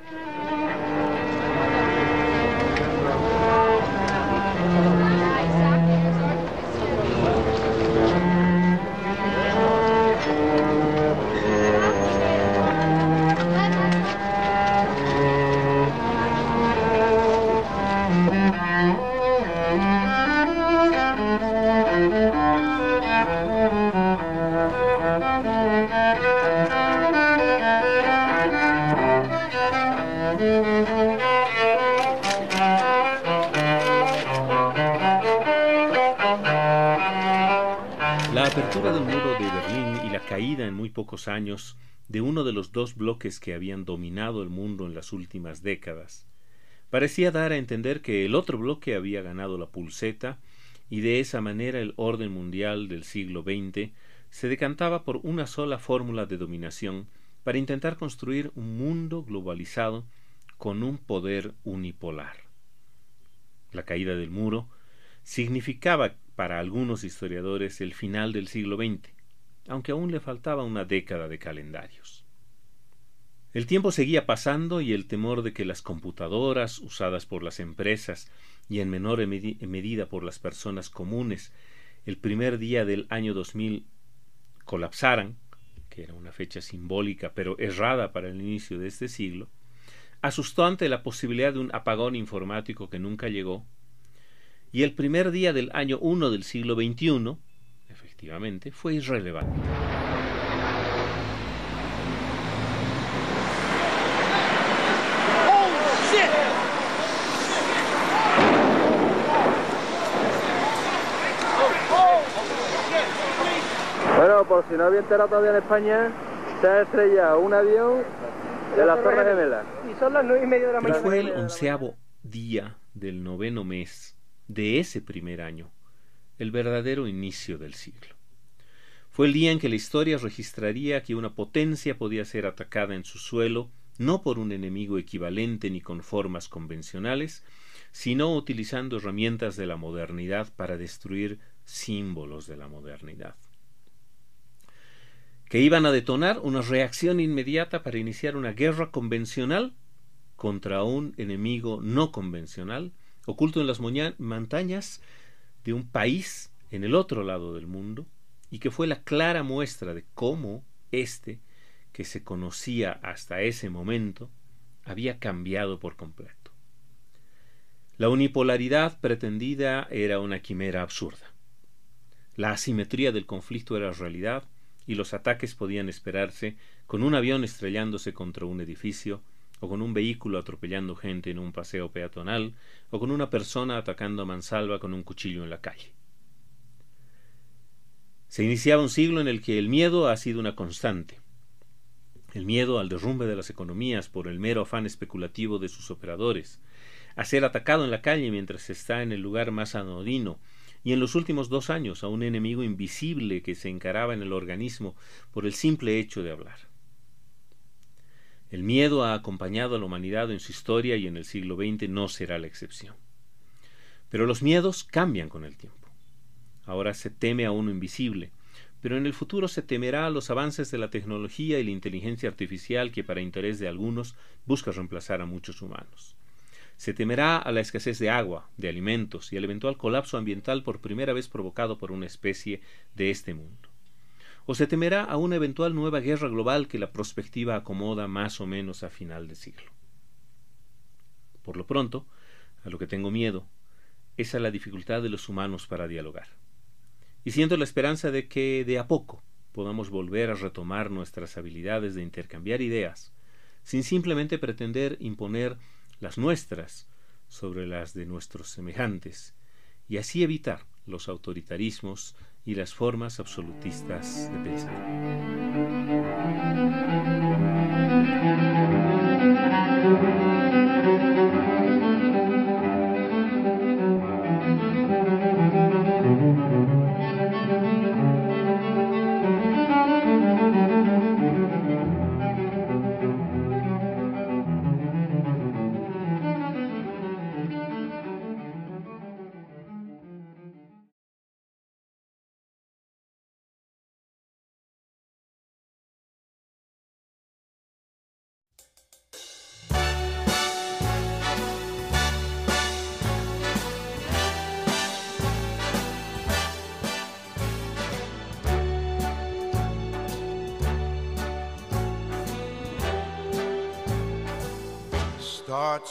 Pocos años de uno de los dos bloques que habían dominado el mundo en las últimas décadas parecía dar a entender que el otro bloque había ganado la pulseta y de esa manera el orden mundial del siglo XX se decantaba por una sola fórmula de dominación para intentar construir un mundo globalizado con un poder unipolar. La caída del muro significaba para algunos historiadores el final del siglo XX, aunque aún le faltaba una década de calendarios. El tiempo seguía pasando y el temor de que las computadoras usadas por las empresas y en menor medi- medida por las personas comunes el primer día del año 2000 colapsaran, que era una fecha simbólica pero errada para el inicio de este siglo, asustó ante la posibilidad de un apagón informático que nunca llegó, y el primer día del año 1 del siglo XXI, efectivamente, fue irrelevante. Bueno, por si no había enterado todavía en España, se ha estrellado un avión de las Torres Gemelas. Y son las nueve y media de la Y mañana. fue el onceavo día del noveno mes de ese primer año, el verdadero inicio del siglo. Fue el día en que la historia registraría que una potencia podía ser atacada en su suelo no por un enemigo equivalente ni con formas convencionales, sino utilizando herramientas de la modernidad para destruir símbolos de la modernidad que iban a detonar una reacción inmediata para iniciar una guerra convencional contra un enemigo no convencional, oculto en las montañas de un país en el otro lado del mundo, y que fue la clara muestra de cómo éste, que se conocía hasta ese momento, había cambiado por completo. La unipolaridad pretendida era una quimera absurda. La asimetría del conflicto era realidad, y los ataques podían esperarse con un avión estrellándose contra un edificio, o con un vehículo atropellando gente en un paseo peatonal, o con una persona atacando a mansalva con un cuchillo en la calle. Se iniciaba un siglo en el que el miedo ha sido una constante. El miedo al derrumbe de las economías por el mero afán especulativo de sus operadores, a ser atacado en la calle mientras está en el lugar más anodino, y en los últimos dos años a un enemigo invisible que se encaraba en el organismo por el simple hecho de hablar. El miedo ha acompañado a la humanidad en su historia y en el siglo XX no será la excepción. Pero los miedos cambian con el tiempo. Ahora se teme a uno invisible, pero en el futuro se temerá los avances de la tecnología y la inteligencia artificial que para interés de algunos busca reemplazar a muchos humanos. Se temerá a la escasez de agua, de alimentos y al eventual colapso ambiental por primera vez provocado por una especie de este mundo. O se temerá a una eventual nueva guerra global que la prospectiva acomoda más o menos a final de siglo. Por lo pronto, a lo que tengo miedo es a la dificultad de los humanos para dialogar. Y siento la esperanza de que de a poco podamos volver a retomar nuestras habilidades de intercambiar ideas, sin simplemente pretender imponer las nuestras sobre las de nuestros semejantes, y así evitar los autoritarismos y las formas absolutistas de pensar.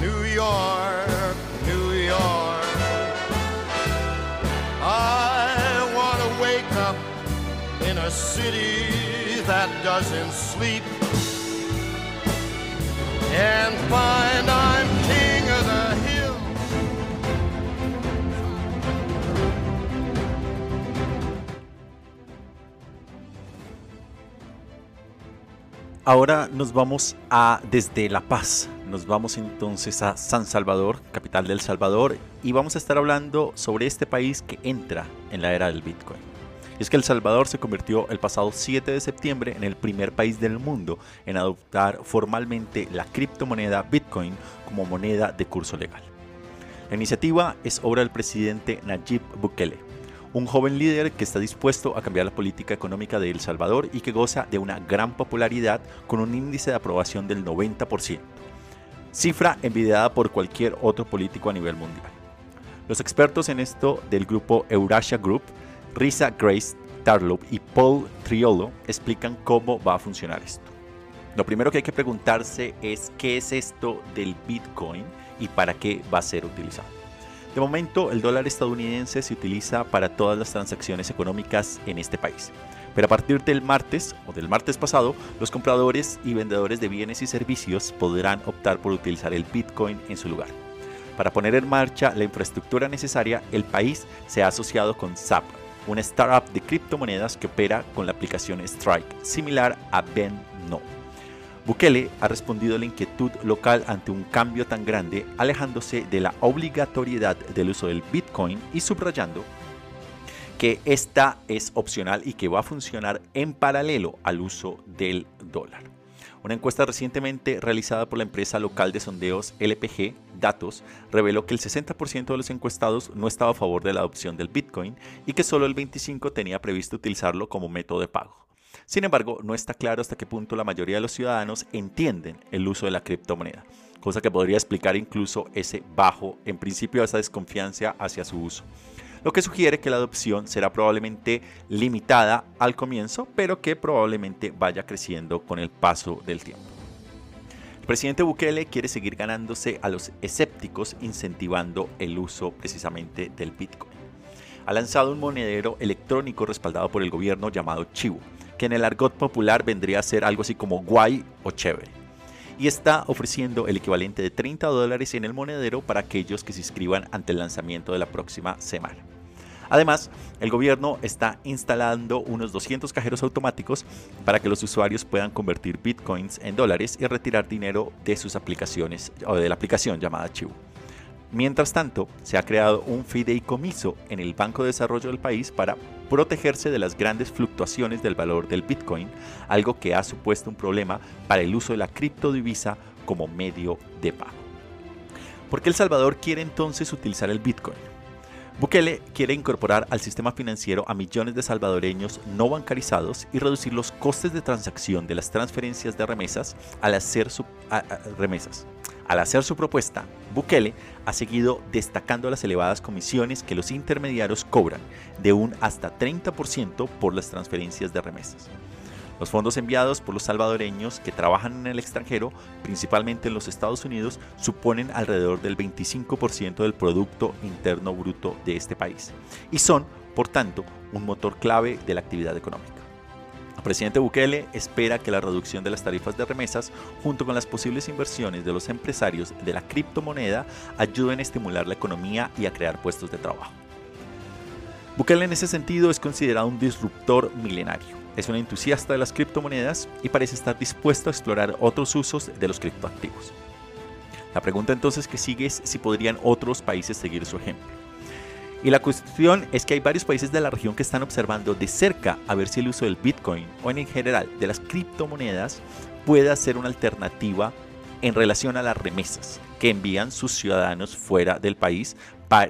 New York, New York. I want to wake up in a city that doesn't sleep and find I'm king of the hill. Ahora nos vamos a desde La Paz. Nos vamos entonces a San Salvador, capital del Salvador, y vamos a estar hablando sobre este país que entra en la era del Bitcoin. Y es que El Salvador se convirtió el pasado 7 de septiembre en el primer país del mundo en adoptar formalmente la criptomoneda Bitcoin como moneda de curso legal. La iniciativa es obra del presidente Nayib Bukele, un joven líder que está dispuesto a cambiar la política económica de El Salvador y que goza de una gran popularidad con un índice de aprobación del 90%, cifra envidiada por cualquier otro político a nivel mundial. Los expertos en esto del grupo Eurasia Group, Risa Grace Tarlow y Paul Triolo, explican cómo va a funcionar esto. Lo primero que hay que preguntarse es qué es esto del Bitcoin y para qué va a ser utilizado. De momento, el dólar estadounidense se utiliza para todas las transacciones económicas en este país. Pero a partir del martes o del martes pasado, los compradores y vendedores de bienes y servicios podrán optar por utilizar el Bitcoin en su lugar. Para poner en marcha la infraestructura necesaria, el país se ha asociado con Zap, una startup de criptomonedas que opera con la aplicación Strike, similar a BenNo. Bukele ha respondido a la inquietud local ante un cambio tan grande, alejándose de la obligatoriedad del uso del Bitcoin y subrayando que esta es opcional y que va a funcionar en paralelo al uso del dólar. Una encuesta recientemente realizada por la empresa local de sondeos LPG Datos reveló que el 60% de los encuestados no estaba a favor de la adopción del Bitcoin y que solo el 25% tenía previsto utilizarlo como método de pago. Sin embargo, no está claro hasta qué punto la mayoría de los ciudadanos entienden el uso de la criptomoneda, cosa que podría explicar incluso ese bajo, en principio, esa desconfianza hacia su uso. Lo que sugiere que la adopción será probablemente limitada al comienzo, pero que probablemente vaya creciendo con el paso del tiempo. El presidente Bukele quiere seguir ganándose a los escépticos incentivando el uso precisamente del Bitcoin. Ha lanzado un monedero electrónico respaldado por el gobierno llamado Chivo, que en el argot popular vendría a ser algo así como guay o chévere. Y está ofreciendo el equivalente de 30 dólares en el monedero para aquellos que se inscriban ante el lanzamiento de la próxima semana. Además, el gobierno está instalando unos 200 cajeros automáticos para que los usuarios puedan convertir bitcoins en dólares y retirar dinero de sus aplicaciones o de la aplicación llamada Chivo. Mientras tanto, se ha creado un fideicomiso en el Banco de Desarrollo del país para protegerse de las grandes fluctuaciones del valor del Bitcoin, algo que ha supuesto un problema para el uso de la criptodivisa como medio de pago. ¿Por qué El Salvador quiere entonces utilizar el Bitcoin? Bukele quiere incorporar al sistema financiero a millones de salvadoreños no bancarizados y reducir los costes de transacción de las transferencias de remesas al hacer su, remesas. Al hacer su propuesta, Bukele ha seguido destacando las elevadas comisiones que los intermediarios cobran, de un hasta 30% por las transferencias de remesas. Los fondos enviados por los salvadoreños que trabajan en el extranjero, principalmente en los Estados Unidos, suponen alrededor del 25% del Producto Interno Bruto de este país y son, por tanto, un motor clave de la actividad económica. El presidente Bukele espera que la reducción de las tarifas de remesas, junto con las posibles inversiones de los empresarios de la criptomoneda, ayuden a estimular la economía y a crear puestos de trabajo. Bukele en ese sentido es considerado un disruptor milenario. Es un entusiasta de las criptomonedas y parece estar dispuesto a explorar otros usos de los criptoactivos. La pregunta entonces que sigue es si podrían otros países seguir su ejemplo. Y la cuestión es que hay varios países de la región que están observando de cerca a ver si el uso del Bitcoin o en general de las criptomonedas puede ser una alternativa en relación a las remesas que envían sus ciudadanos fuera del país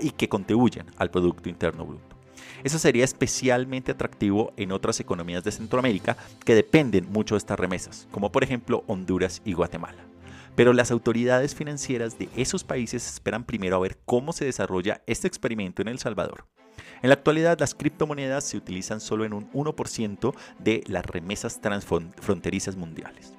y que contribuyen al Producto Interno Bruto. Eso sería especialmente atractivo en otras economías de Centroamérica que dependen mucho de estas remesas, como por ejemplo Honduras y Guatemala. Pero las autoridades financieras de esos países esperan primero a ver cómo se desarrolla este experimento en El Salvador. En la actualidad las criptomonedas se utilizan solo en un 1% de las remesas transfronterizas mundiales.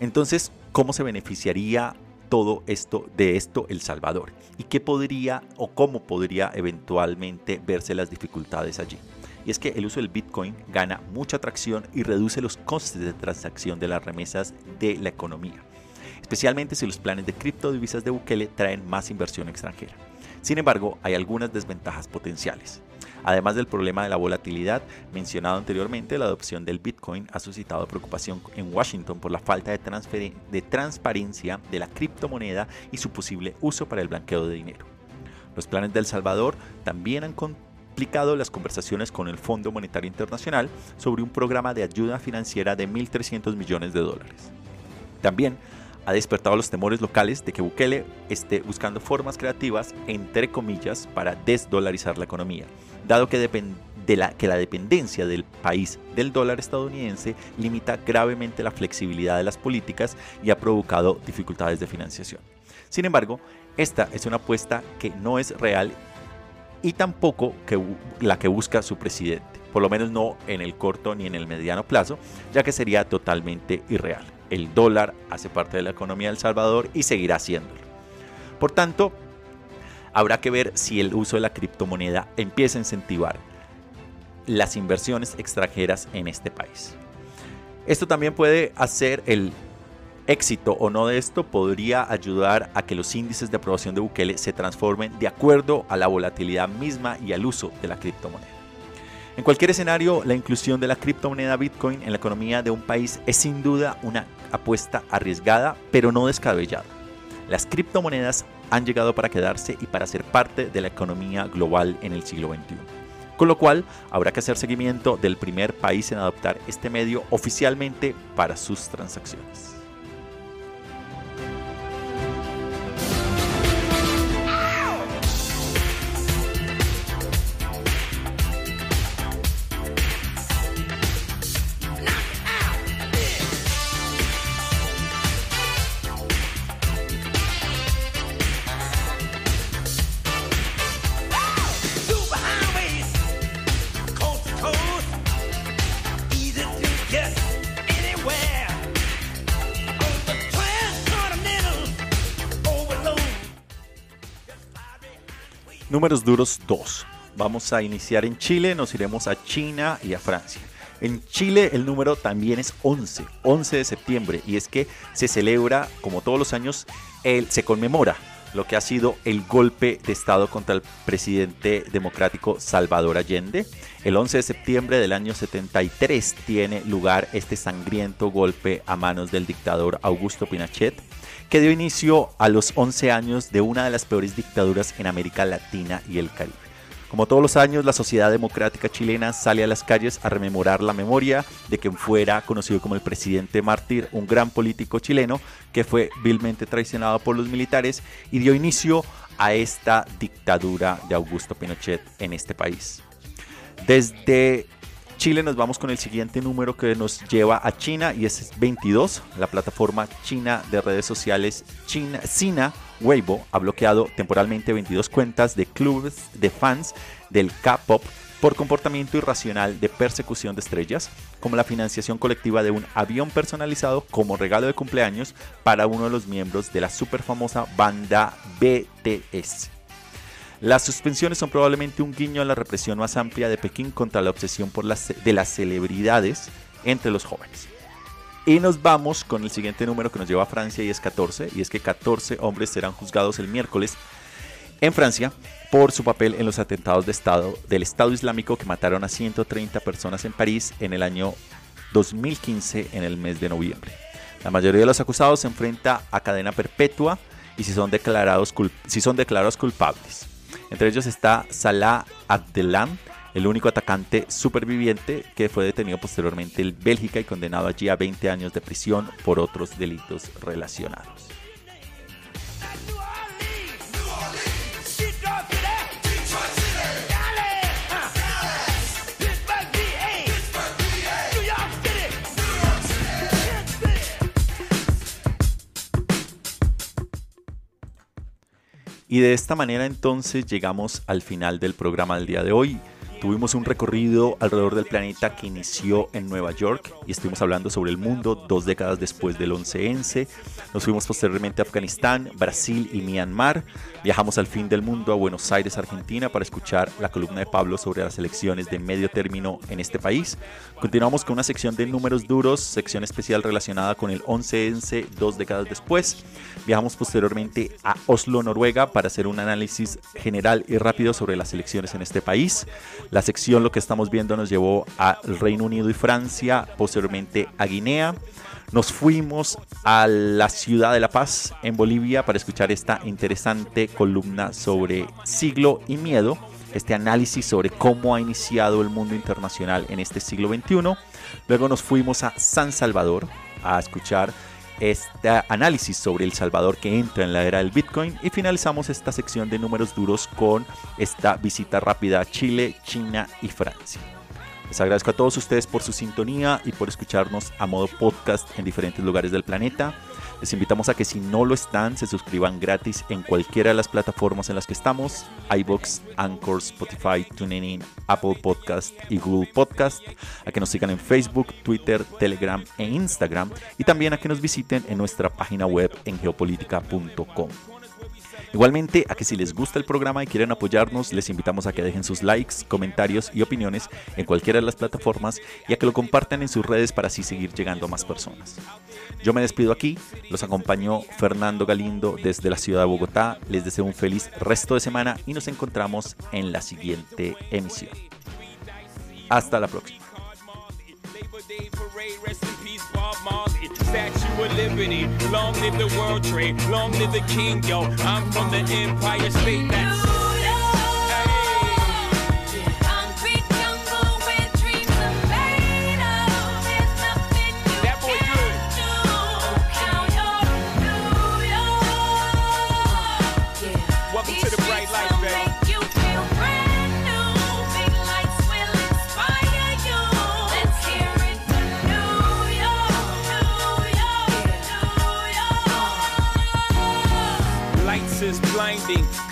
Entonces, ¿cómo se beneficiaría todo esto de esto El Salvador? ¿Y qué podría o cómo podría eventualmente verse las dificultades allí? Y es que el uso del Bitcoin gana mucha atracción y reduce los costes de transacción de las remesas de la economía, especialmente si los planes de criptodivisas de Bukele traen más inversión extranjera. Sin embargo, hay algunas desventajas potenciales. Además del problema de la volatilidad mencionado anteriormente, la adopción del Bitcoin ha suscitado preocupación en Washington por la falta de, de transparencia de la criptomoneda y su posible uso para el blanqueo de dinero. Los planes de El Salvador también han complicado las conversaciones con el Fondo Monetario Internacional sobre un programa de ayuda financiera de 1.300 millones de dólares. También ha despertado los temores locales de que Bukele esté buscando formas creativas, entre comillas, para desdolarizar la economía, dado que, de la, que la dependencia del país del dólar estadounidense limita gravemente la flexibilidad de las políticas y ha provocado dificultades de financiación. Sin embargo, esta es una apuesta que no es real y tampoco que la que busca su presidente, por lo menos no en el corto ni en el mediano plazo, ya que sería totalmente irreal. El dólar hace parte de la economía de Salvador y seguirá haciéndolo. Por tanto, habrá que ver si el uso de la criptomoneda empieza a incentivar las inversiones extranjeras en este país. Esto también puede hacer el éxito o no de esto podría ayudar a que los índices de aprobación de Bukele se transformen de acuerdo a la volatilidad misma y al uso de la criptomoneda. En cualquier escenario, la inclusión de la criptomoneda Bitcoin en la economía de un país es sin duda una apuesta arriesgada, pero no descabellada. Las criptomonedas han llegado para quedarse y para ser parte de la economía global en el siglo XXI. Con lo cual, habrá que hacer seguimiento del primer país en adoptar este medio oficialmente para sus transacciones. Números duros 2. Vamos a iniciar en Chile, nos iremos a China y a Francia. En Chile el número también es 11, 11 de septiembre, y es que se celebra, como todos los años, el, se conmemora lo que ha sido el golpe de Estado contra el presidente democrático Salvador Allende. El 11 de septiembre del año 73 tiene lugar este sangriento golpe a manos del dictador Augusto Pinochet, que dio inicio a los 11 años de una de las peores dictaduras en América Latina y el Caribe. Como todos los años, la sociedad democrática chilena sale a las calles a rememorar la memoria de quien fuera conocido como el presidente mártir, un gran político chileno que fue vilmente traicionado por los militares y dio inicio a esta dictadura de Augusto Pinochet en este país. Desde Chile nos vamos con el siguiente número que nos lleva a China y es 22. La plataforma china de redes sociales China, Weibo ha bloqueado temporalmente 22 cuentas de clubes de fans del K-pop por comportamiento irracional de persecución de estrellas, como la financiación colectiva de un avión personalizado como regalo de cumpleaños para uno de los miembros de la super famosa banda BTS. Las suspensiones son probablemente un guiño a la represión más amplia de Pekín contra la obsesión por las, de las celebridades entre los jóvenes. Y nos vamos con el siguiente número que nos lleva a Francia y es 14, y es que 14 hombres serán juzgados el miércoles en Francia por su papel en los atentados de estado, del Estado Islámico que mataron a 130 personas en París en el año 2015 en el mes de noviembre. La mayoría de los acusados se enfrenta a cadena perpetua y si son declarados, si son declarados culpables. Entre ellos está Salah Abdelam, el único atacante superviviente que fue detenido posteriormente en Bélgica y condenado allí a 20 años de prisión por otros delitos relacionados. Y de esta manera entonces llegamos al final del programa del día de hoy. Tuvimos un recorrido alrededor del planeta que inició en Nueva York y estuvimos hablando sobre el mundo dos décadas después del 11-11. Nos fuimos posteriormente a Afganistán, Brasil y Myanmar. Viajamos al fin del mundo a Buenos Aires, Argentina, para escuchar la columna de Pablo sobre las elecciones de medio término en este país. Continuamos con una sección de números duros, sección especial relacionada con el 11-11 dos décadas después. Viajamos posteriormente a Oslo, Noruega, para hacer un análisis general y rápido sobre las elecciones en este país. La sección Lo que estamos viendo nos llevó al Reino Unido y Francia, posteriormente a Guinea. Nos fuimos a la ciudad de La Paz, en Bolivia, para escuchar esta interesante columna sobre siglo y miedo, este análisis sobre cómo ha iniciado el mundo internacional en este siglo XXI. Luego nos fuimos a San Salvador a escuchar este análisis sobre El Salvador que entra en la era del Bitcoin y finalizamos esta sección de números duros con esta visita rápida a Chile, China y Francia. Les agradezco a todos ustedes por su sintonía y por escucharnos a modo podcast en diferentes lugares del planeta. Les invitamos a que si no lo están, se suscriban gratis en cualquiera de las plataformas en las que estamos, iBox, Anchor, Spotify, TuneIn, Apple Podcast y Google Podcast, a que nos sigan en Facebook, Twitter, Telegram e Instagram y también a que nos visiten en nuestra página web en geopolítica.com. Igualmente, a que si les gusta el programa y quieren apoyarnos, les invitamos a que dejen sus likes, comentarios y opiniones en cualquiera de las plataformas y a que lo compartan en sus redes para así seguir llegando a más personas. Yo me despido aquí, los acompañó Fernando Galindo desde la ciudad de Bogotá, les deseo un feliz resto de semana y nos encontramos en la siguiente emisión. Hasta la próxima. Of Liberty, long live the World Trade, long live the King, yo. I'm from the Empire State. That's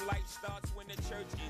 new life starts